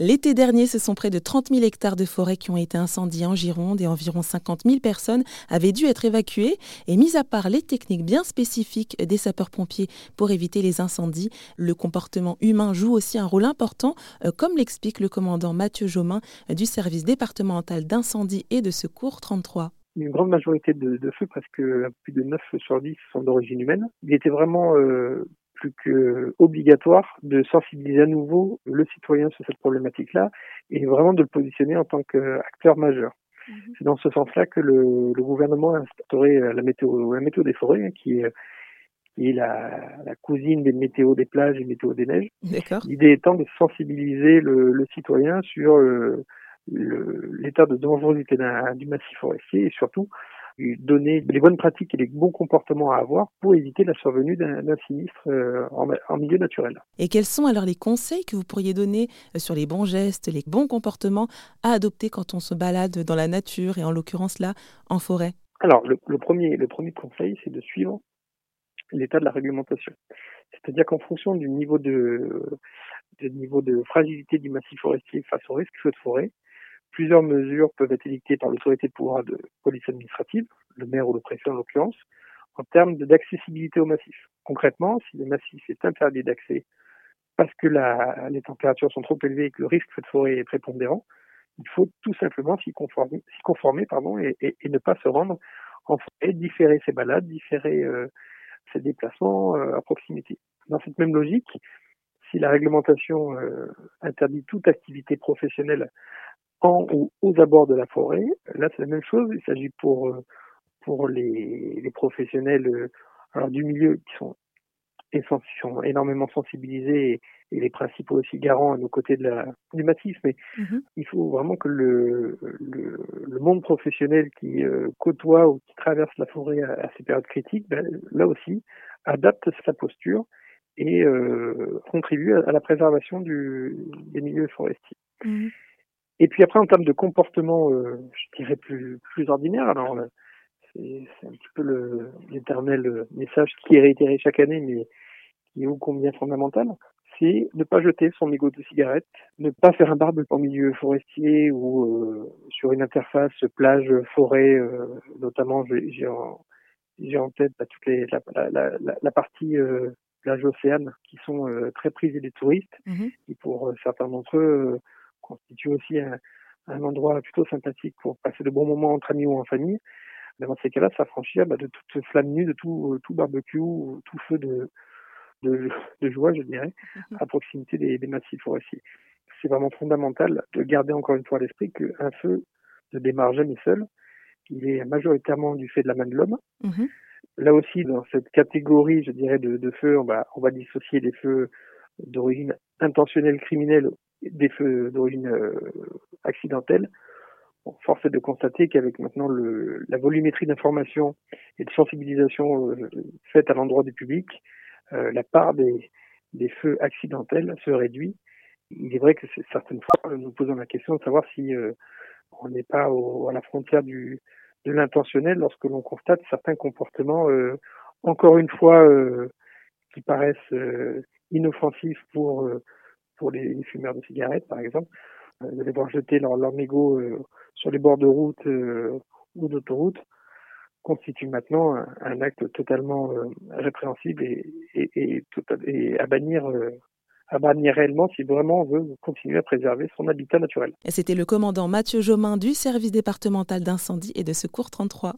L'été dernier, ce sont près de 30 000 hectares de forêt qui ont été incendiés en Gironde et environ 50 000 personnes avaient dû être évacuées. Et mis à part les techniques bien spécifiques des sapeurs-pompiers pour éviter les incendies, le comportement humain joue aussi un rôle important, euh, comme l'explique le commandant Mathieu Jomain euh, du service départemental d'incendie et de secours 33 une grande majorité de, feux, presque plus de 9 feux sur 10 sont d'origine humaine. Il était vraiment euh, plus que obligatoire de sensibiliser à nouveau le citoyen sur cette problématique-là et vraiment de le positionner en tant qu'acteur majeur. Mhm. C'est dans ce sens-là que le, le, gouvernement a instauré la météo, la météo des forêts, hein, qui est, qui est la, la, cousine des météos des plages et météo des neiges. L'idée étant de sensibiliser le, le citoyen sur euh, l'état de dangerosité du massif forestier et surtout donner les bonnes pratiques et les bons comportements à avoir pour éviter la survenue d'un sinistre euh, en, milieu naturel. Et quels sont alors les conseils que vous pourriez donner euh, sur les bons gestes, les bons comportements à adopter quand on se balade dans la nature et en l'occurrence là en forêt? Alors le, premier, le premier conseil, c'est de suivre l'état de la réglementation. C'est-à-dire qu'en fonction du niveau de, du niveau de fragilité du massif forestier face au risque feu de forêt, Plusieurs mesures peuvent être édictées par l'autorité de pouvoir de police administrative, le maire ou le préfet en l'occurrence, en termes d'accessibilité au massif. Concrètement, si le massif est interdit d'accès parce que les températures sont trop élevées et que le risque de forêt est prépondérant, il faut tout simplement s'y conformer, et, ne pas se rendre en forêt, différer ses balades, différer euh, ses déplacements euh, à proximité. Dans cette même logique, si la réglementation euh, interdit toute activité professionnelle en ou aux abords de la forêt. Là, c'est la même chose. Il s'agit pour euh, pour les, les professionnels euh, alors, du milieu qui sont, sont énormément sensibilisés et, les principaux aussi garants à nos côtés de la, du massif. Mais mm-hmm. il faut vraiment que le, le, le monde professionnel qui euh, côtoie ou qui traverse la forêt à, ces périodes critiques, ben, là aussi, adapte sa posture et euh, contribue à, la préservation du, des milieux forestiers. Mm-hmm. Et puis après, en termes de comportement, euh, je dirais plus, plus ordinaire, alors euh, c'est un petit peu l'éternel euh, message qui est réitéré chaque année, mais qui est ô combien fondamental, c'est ne pas jeter son mégot de cigarette, ne pas faire un barbe en milieu forestier ou sur une interface plage-forêt, notamment j'ai en, en, tête bah, toutes les, la, la, la, la partie plage-océane qui sont très prisées des touristes, mmh et pour certains d'entre eux constitue aussi un, endroit plutôt sympathique pour passer de bons moments entre amis ou en famille. Mais dans ces cas-là, s'affranchir bah, de toute flamme nue, de tout, tout barbecue, tout feu de, de, joie, je dirais, mhm. à proximité des, des massifs forestiers. C'est vraiment fondamental de garder encore une fois à l'esprit qu'un feu ne démarre jamais seul. Il est majoritairement du fait de la main de l'homme. Mhm. Là aussi, dans cette catégorie, je dirais, de, de feux, on va, on va dissocier les feux d'origine intentionnelle criminelle des feux d'origine euh, accidentelle, force est de constater qu'avec maintenant la volumétrie d'information et de sensibilisation euh, faite à l'endroit du public, euh, la part des, feux accidentels se réduit. Il est vrai que certaines fois, nous posons la question de savoir si on n'est pas à la frontière de l'intentionnel lorsque l'on constate certains comportements, encore une fois, qui paraissent inoffensifs pour pour les, fumeurs de cigarettes, par exemple, euh, de les voir jeter leur, leur mégot euh, sur les bords de route euh, ou d'autoroute constitue maintenant un, acte totalement répréhensible et, à bannir à bannir réellement si vraiment on veut continuer à préserver son habitat naturel. C'était le commandant Mathieu Jomain du service départemental d'incendie et de secours 33.